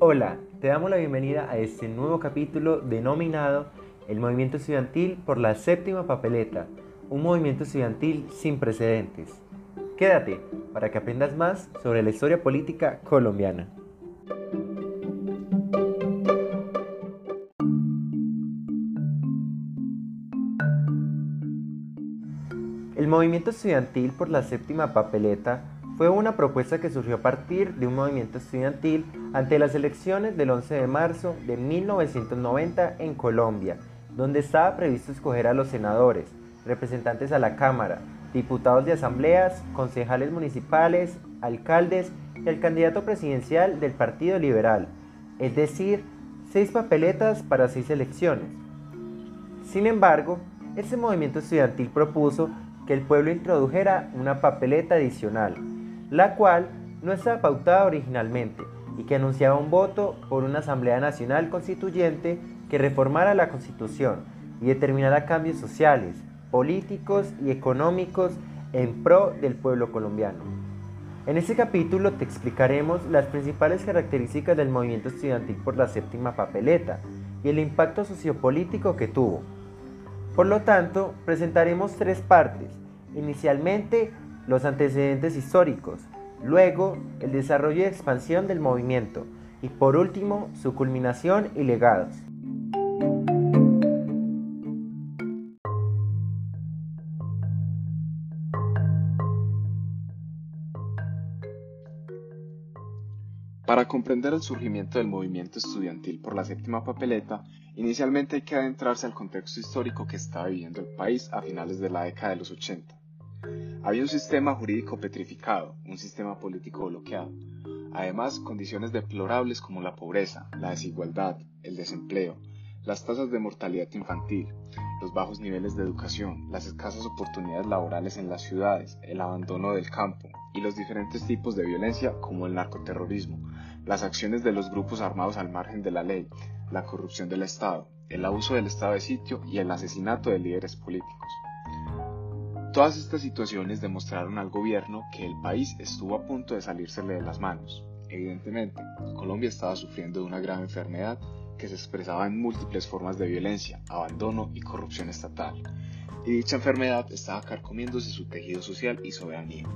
Hola, te damos la bienvenida a este nuevo capítulo denominado El Movimiento Estudiantil por la Séptima Papeleta, un movimiento estudiantil sin precedentes. Quédate para que aprendas más sobre la historia política colombiana. El movimiento estudiantil por la séptima papeleta fue una propuesta que surgió a partir de un movimiento estudiantil ante las elecciones del 11 de marzo de 1990 en Colombia, donde estaba previsto escoger a los senadores, representantes a la Cámara, diputados de asambleas, concejales municipales, alcaldes y el candidato presidencial del Partido Liberal, es decir, seis papeletas para seis elecciones. Sin embargo, ese movimiento estudiantil propuso que el pueblo introdujera una papeleta adicional, la cual no estaba pautada originalmente y que anunciaba un voto por una Asamblea Nacional Constituyente que reformara la Constitución y determinara cambios sociales, políticos y económicos en pro del pueblo colombiano. En este capítulo te explicaremos las principales características del movimiento estudiantil por la séptima papeleta y el impacto sociopolítico que tuvo. Por lo tanto, presentaremos tres partes. Inicialmente, los antecedentes históricos, luego el desarrollo y expansión del movimiento y por último su culminación y legados. Para comprender el surgimiento del movimiento estudiantil por la séptima papeleta, inicialmente hay que adentrarse al contexto histórico que estaba viviendo el país a finales de la década de los 80. Había un sistema jurídico petrificado, un sistema político bloqueado. Además, condiciones deplorables como la pobreza, la desigualdad, el desempleo, las tasas de mortalidad infantil, los bajos niveles de educación, las escasas oportunidades laborales en las ciudades, el abandono del campo y los diferentes tipos de violencia como el narcoterrorismo, las acciones de los grupos armados al margen de la ley, la corrupción del Estado, el abuso del estado de sitio y el asesinato de líderes políticos. Todas estas situaciones demostraron al gobierno que el país estuvo a punto de salírsele de las manos. Evidentemente, Colombia estaba sufriendo de una grave enfermedad que se expresaba en múltiples formas de violencia, abandono y corrupción estatal, y dicha enfermedad estaba carcomiéndose su tejido social y soberanía.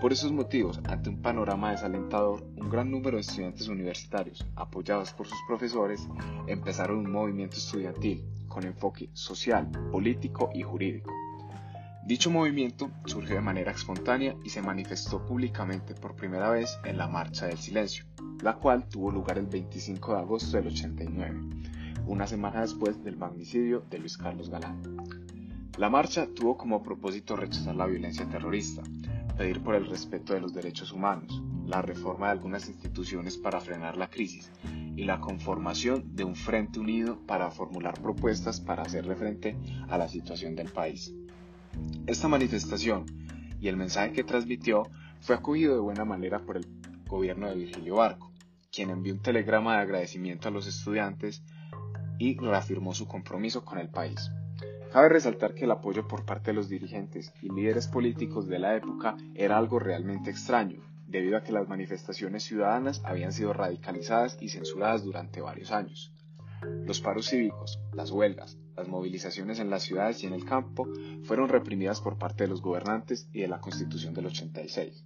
Por esos motivos, ante un panorama desalentador, un gran número de estudiantes universitarios, apoyados por sus profesores, empezaron un movimiento estudiantil con enfoque social, político y jurídico Dicho movimiento surgió de manera espontánea y se manifestó públicamente por primera vez en la Marcha del Silencio, la cual tuvo lugar el 25 de agosto del 89, una semana después del magnicidio de Luis Carlos Galán. La marcha tuvo como propósito rechazar la violencia terrorista, pedir por el respeto de los derechos humanos, la reforma de algunas instituciones para frenar la crisis y la conformación de un frente unido para formular propuestas para hacerle frente a la situación del país. Esta manifestación y el mensaje que transmitió fue acogido de buena manera por el gobierno de Virgilio Barco, quien envió un telegrama de agradecimiento a los estudiantes y reafirmó su compromiso con el país. Cabe resaltar que el apoyo por parte de los dirigentes y líderes políticos de la época era algo realmente extraño, debido a que las manifestaciones ciudadanas habían sido radicalizadas y censuradas durante varios años. Los paros cívicos, las huelgas, las movilizaciones en las ciudades y en el campo fueron reprimidas por parte de los gobernantes y de la Constitución del 86,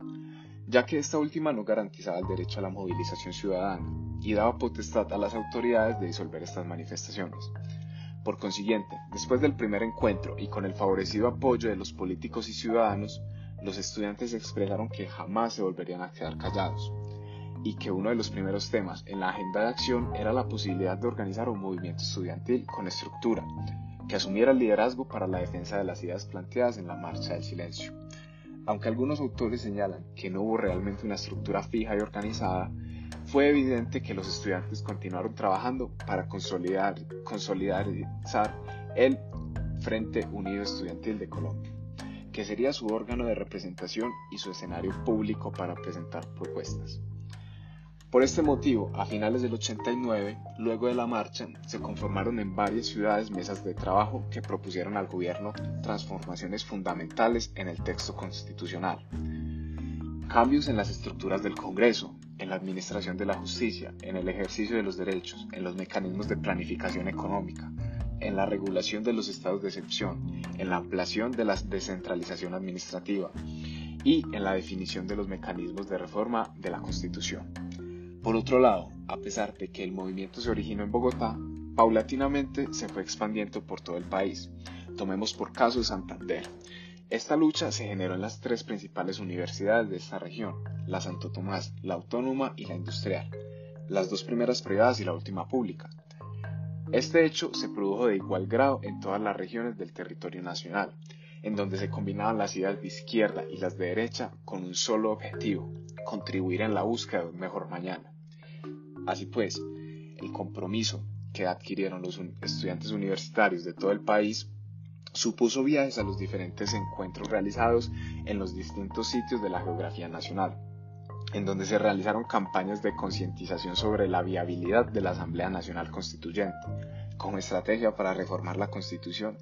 ya que esta última no garantizaba el derecho a la movilización ciudadana y daba potestad a las autoridades de disolver estas manifestaciones. Por consiguiente, después del primer encuentro y con el favorecido apoyo de los políticos y ciudadanos, los estudiantes expresaron que jamás se volverían a quedar callados y que uno de los primeros temas en la agenda de acción era la posibilidad de organizar un movimiento estudiantil con estructura, que asumiera el liderazgo para la defensa de las ideas planteadas en la Marcha del Silencio. Aunque algunos autores señalan que no hubo realmente una estructura fija y organizada, fue evidente que los estudiantes continuaron trabajando para consolidar, el Frente Unido Estudiantil de Colombia, que sería su órgano de representación y su escenario público para presentar propuestas. Por este motivo, a finales del 89, luego de la marcha, se conformaron en varias ciudades mesas de trabajo que propusieron al gobierno transformaciones fundamentales en el texto constitucional. Cambios en las estructuras del Congreso, en la administración de la justicia, en el ejercicio de los derechos, en los mecanismos de planificación económica, en la regulación de los estados de excepción, en la ampliación de la descentralización administrativa y en la definición de los mecanismos de reforma de la Constitución. Por otro lado, a pesar de que el movimiento se originó en Bogotá, paulatinamente se fue expandiendo por todo el país. Tomemos por caso Santander. Esta lucha se generó en las tres principales universidades de esta región, la Santo Tomás, la Autónoma y la Industrial, las dos primeras privadas y la última pública. Este hecho se produjo de igual grado en todas las regiones del territorio nacional, en donde se combinaban las ideas de izquierda y las de derecha con un solo objetivo, contribuir en la búsqueda de un mejor mañana. Así pues, el compromiso que adquirieron los estudiantes universitarios de todo el país supuso viajes a los diferentes encuentros realizados en los distintos sitios de la geografía nacional, en donde se realizaron campañas de concientización sobre la viabilidad de la Asamblea Nacional Constituyente, como estrategia para reformar la Constitución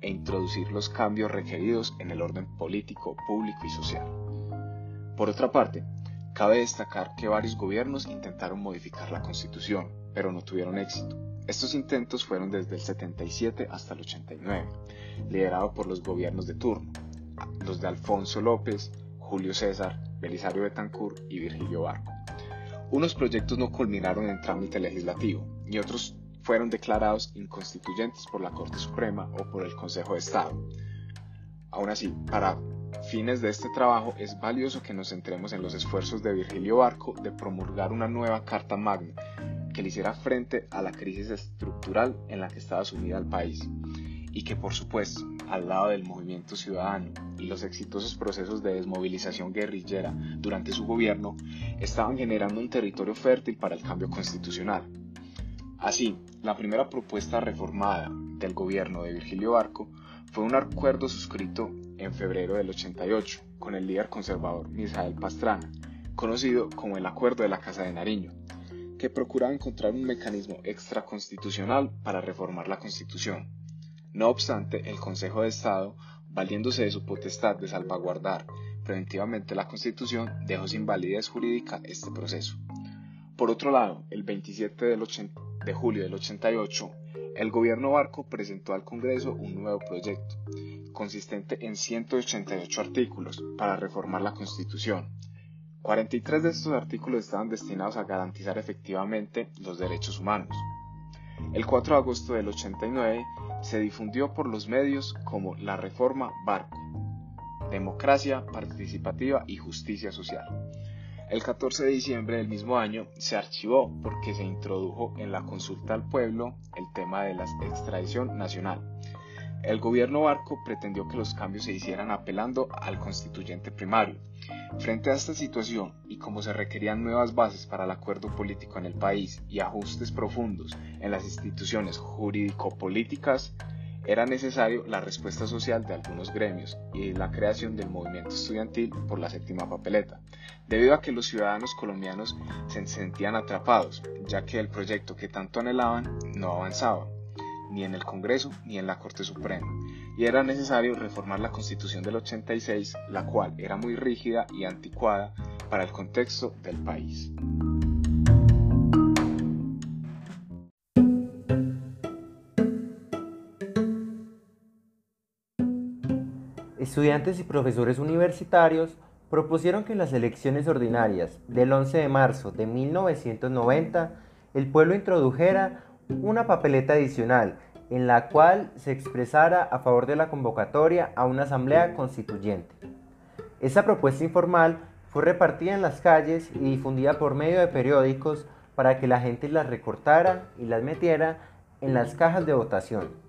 e introducir los cambios requeridos en el orden político, público y social. Por otra parte, cabe destacar que varios gobiernos intentaron modificar la Constitución, pero no tuvieron éxito. Estos intentos fueron desde el 77 hasta el 89, liderados por los gobiernos de turno, los de Alfonso López, Julio César, Belisario Betancourt y Virgilio Barco. Unos proyectos no culminaron en trámite legislativo y otros fueron declarados inconstituyentes por la Corte Suprema o por el Consejo de Estado. Aún así, para fines de este trabajo es valioso que nos centremos en los esfuerzos de Virgilio Barco de promulgar una nueva Carta Magna que le hiciera frente a la crisis estructural en la que estaba sumida el país y que por supuesto, al lado del movimiento ciudadano y los exitosos procesos de desmovilización guerrillera durante su gobierno, estaban generando un territorio fértil para el cambio constitucional. Así, la primera propuesta reformada del gobierno de Virgilio Barco fue un acuerdo suscrito en febrero del 88 con el líder conservador Misael Pastrana, conocido como el Acuerdo de la Casa de Nariño, que procuraba encontrar un mecanismo extraconstitucional para reformar la Constitución. No obstante, el Consejo de Estado, valiéndose de su potestad de salvaguardar preventivamente la Constitución, dejó sin validez jurídica este proceso. Por otro lado, el 27 del 80, de julio del 88, el gobierno Barco presentó al Congreso un nuevo proyecto, consistente en 188 artículos, para reformar la Constitución. 43 de estos artículos estaban destinados a garantizar efectivamente los derechos humanos. El 4 de agosto del 89 se difundió por los medios como la Reforma Barco, Democracia Participativa y Justicia Social el 14 de diciembre del mismo año se archivó porque se introdujo en la consulta al pueblo el tema de la extradición nacional. El gobierno Barco pretendió que los cambios se hicieran apelando al constituyente primario. Frente a esta situación y como se requerían nuevas bases para el acuerdo político en el país y ajustes profundos en las instituciones jurídico-políticas, era necesario la respuesta social de algunos gremios y la creación del movimiento estudiantil por la séptima papeleta, debido a que los ciudadanos colombianos se sentían atrapados, ya que el proyecto que tanto anhelaban no avanzaba, ni en el Congreso ni en la Corte Suprema, y era necesario reformar la Constitución del 86, la cual era muy rígida y anticuada para el contexto del país. Estudiantes y profesores universitarios propusieron que en las elecciones ordinarias del 11 de marzo de 1990 el pueblo introdujera una papeleta adicional en la cual se expresara a favor de la convocatoria a una asamblea constituyente. Esa propuesta informal fue repartida en las calles y difundida por medio de periódicos para que la gente las recortara y las metiera en las cajas de votación.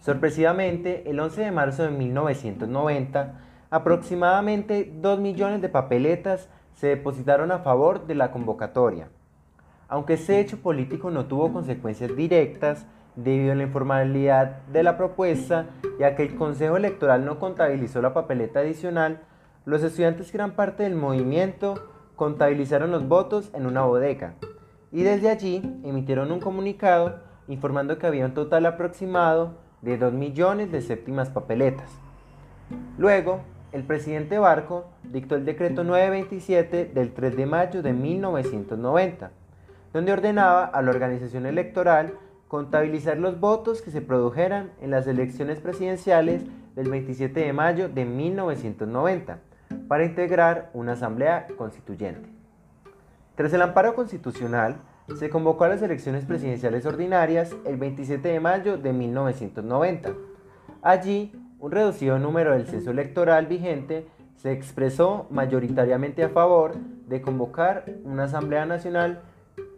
Sorpresivamente, el 11 de marzo de 1990, aproximadamente 2 millones de papeletas se depositaron a favor de la convocatoria. Aunque este hecho político no tuvo consecuencias directas debido a la informalidad de la propuesta, ya que el Consejo Electoral no contabilizó la papeleta adicional, los estudiantes que eran parte del movimiento contabilizaron los votos en una bodega y desde allí emitieron un comunicado informando que había un total aproximado de 2 millones de séptimas papeletas. Luego el presidente Barco dictó el decreto 927 del 3 de mayo de 1990, donde ordenaba a la organización electoral contabilizar los votos que se produjeran en las elecciones presidenciales del 27 de mayo de 1990 para integrar una asamblea constituyente. Tras el amparo constitucional, se convocó a las elecciones presidenciales ordinarias el 27 de mayo de 1990. Allí, un reducido número del censo electoral vigente se expresó mayoritariamente a favor de convocar una Asamblea Nacional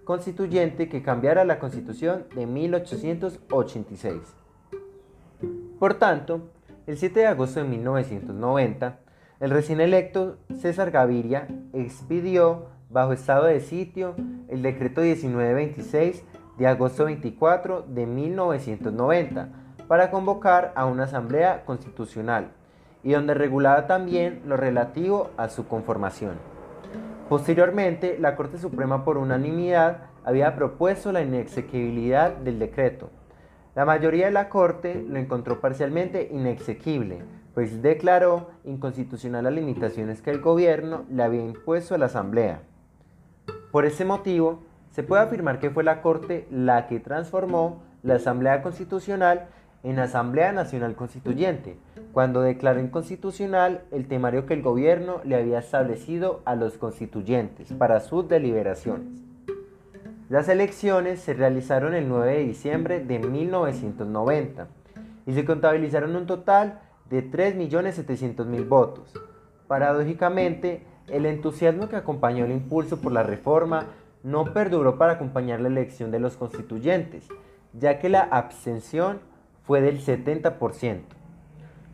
Constituyente que cambiara la Constitución de 1886. Por tanto, el 7 de agosto de 1990, el recién electo César Gaviria expidió bajo estado de sitio el decreto 1926 de agosto 24 de 1990 para convocar a una asamblea constitucional y donde regulaba también lo relativo a su conformación. Posteriormente, la Corte Suprema por unanimidad había propuesto la inexequibilidad del decreto. La mayoría de la Corte lo encontró parcialmente inexequible, pues declaró inconstitucional las limitaciones que el gobierno le había impuesto a la Asamblea. Por ese motivo, se puede afirmar que fue la Corte la que transformó la Asamblea Constitucional en Asamblea Nacional Constituyente, cuando declaró inconstitucional el temario que el gobierno le había establecido a los constituyentes para sus deliberaciones. Las elecciones se realizaron el 9 de diciembre de 1990 y se contabilizaron un total de 3.700.000 votos. Paradójicamente, el entusiasmo que acompañó el impulso por la reforma no perduró para acompañar la elección de los constituyentes, ya que la abstención fue del 70%.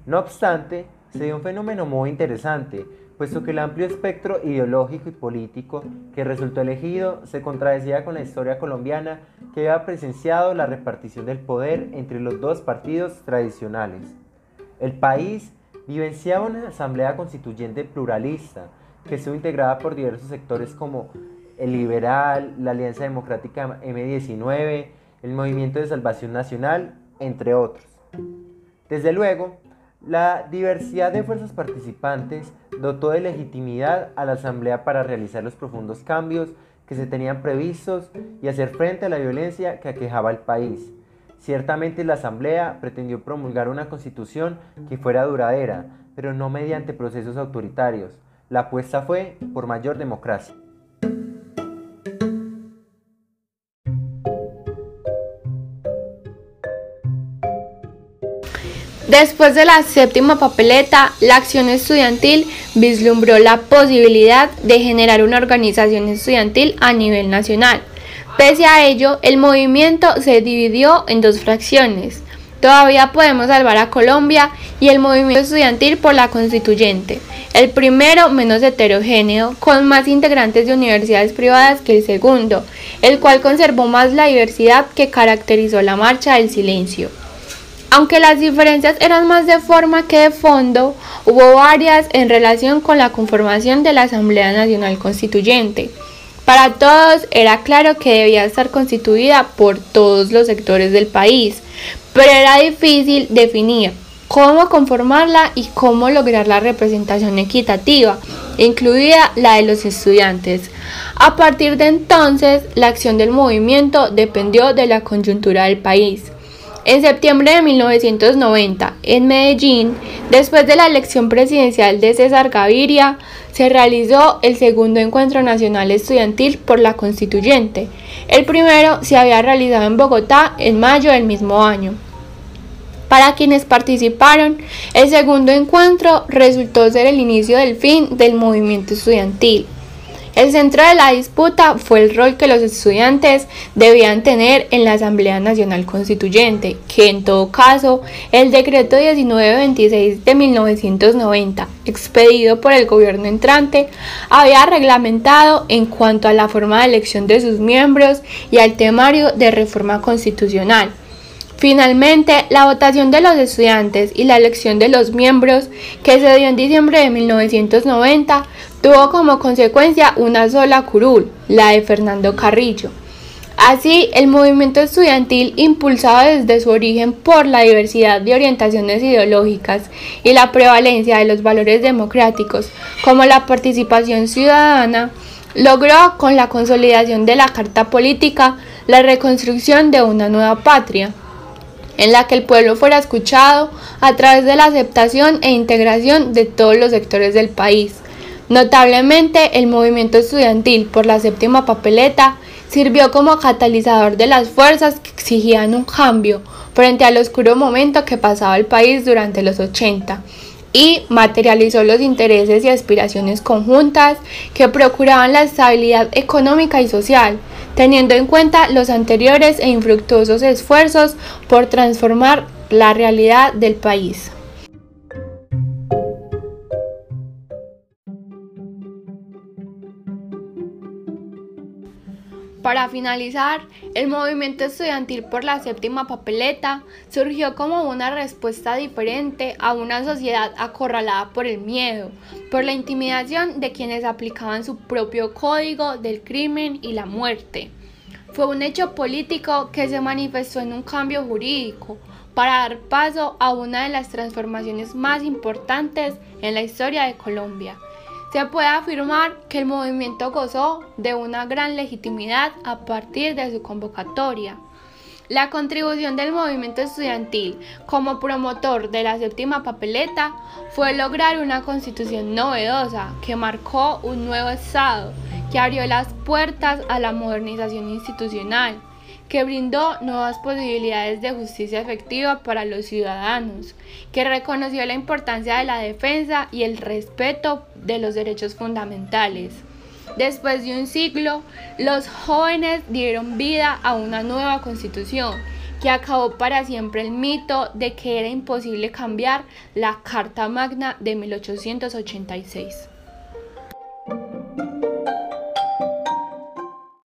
No obstante, se dio un fenómeno muy interesante, puesto que el amplio espectro ideológico y político que resultó elegido se contradecía con la historia colombiana que había presenciado la repartición del poder entre los dos partidos tradicionales. El país vivenciaba una asamblea constituyente pluralista, que estuvo integrada por diversos sectores como el Liberal, la Alianza Democrática M19, el Movimiento de Salvación Nacional, entre otros. Desde luego, la diversidad de fuerzas participantes dotó de legitimidad a la Asamblea para realizar los profundos cambios que se tenían previstos y hacer frente a la violencia que aquejaba al país. Ciertamente la Asamblea pretendió promulgar una constitución que fuera duradera, pero no mediante procesos autoritarios, la apuesta fue por mayor democracia. Después de la séptima papeleta, la acción estudiantil vislumbró la posibilidad de generar una organización estudiantil a nivel nacional. Pese a ello, el movimiento se dividió en dos fracciones. Todavía podemos salvar a Colombia y el movimiento estudiantil por la constituyente. El primero menos heterogéneo, con más integrantes de universidades privadas que el segundo, el cual conservó más la diversidad que caracterizó la marcha del silencio. Aunque las diferencias eran más de forma que de fondo, hubo varias en relación con la conformación de la Asamblea Nacional Constituyente. Para todos era claro que debía estar constituida por todos los sectores del país, pero era difícil definir cómo conformarla y cómo lograr la representación equitativa, incluida la de los estudiantes. A partir de entonces, la acción del movimiento dependió de la coyuntura del país. En septiembre de 1990, en Medellín, después de la elección presidencial de César Gaviria, se realizó el segundo encuentro nacional estudiantil por la constituyente. El primero se había realizado en Bogotá en mayo del mismo año. Para quienes participaron, el segundo encuentro resultó ser el inicio del fin del movimiento estudiantil. El centro de la disputa fue el rol que los estudiantes debían tener en la Asamblea Nacional Constituyente, que en todo caso el decreto 1926 de 1990, expedido por el gobierno entrante, había reglamentado en cuanto a la forma de elección de sus miembros y al temario de reforma constitucional. Finalmente, la votación de los estudiantes y la elección de los miembros, que se dio en diciembre de 1990, tuvo como consecuencia una sola curul, la de Fernando Carrillo. Así, el movimiento estudiantil, impulsado desde su origen por la diversidad de orientaciones ideológicas y la prevalencia de los valores democráticos, como la participación ciudadana, logró con la consolidación de la Carta Política la reconstrucción de una nueva patria, en la que el pueblo fuera escuchado a través de la aceptación e integración de todos los sectores del país. Notablemente, el movimiento estudiantil por la séptima papeleta sirvió como catalizador de las fuerzas que exigían un cambio frente al oscuro momento que pasaba el país durante los 80 y materializó los intereses y aspiraciones conjuntas que procuraban la estabilidad económica y social, teniendo en cuenta los anteriores e infructuosos esfuerzos por transformar la realidad del país. Para finalizar, el movimiento estudiantil por la séptima papeleta surgió como una respuesta diferente a una sociedad acorralada por el miedo, por la intimidación de quienes aplicaban su propio código del crimen y la muerte. Fue un hecho político que se manifestó en un cambio jurídico para dar paso a una de las transformaciones más importantes en la historia de Colombia se puede afirmar que el movimiento gozó de una gran legitimidad a partir de su convocatoria. La contribución del movimiento estudiantil como promotor de la séptima papeleta fue lograr una constitución novedosa que marcó un nuevo Estado, que abrió las puertas a la modernización institucional, que brindó nuevas posibilidades de justicia efectiva para los ciudadanos, que reconoció la importancia de la defensa y el respeto de los derechos fundamentales. Después de un siglo, los jóvenes dieron vida a una nueva constitución que acabó para siempre el mito de que era imposible cambiar la Carta Magna de 1886.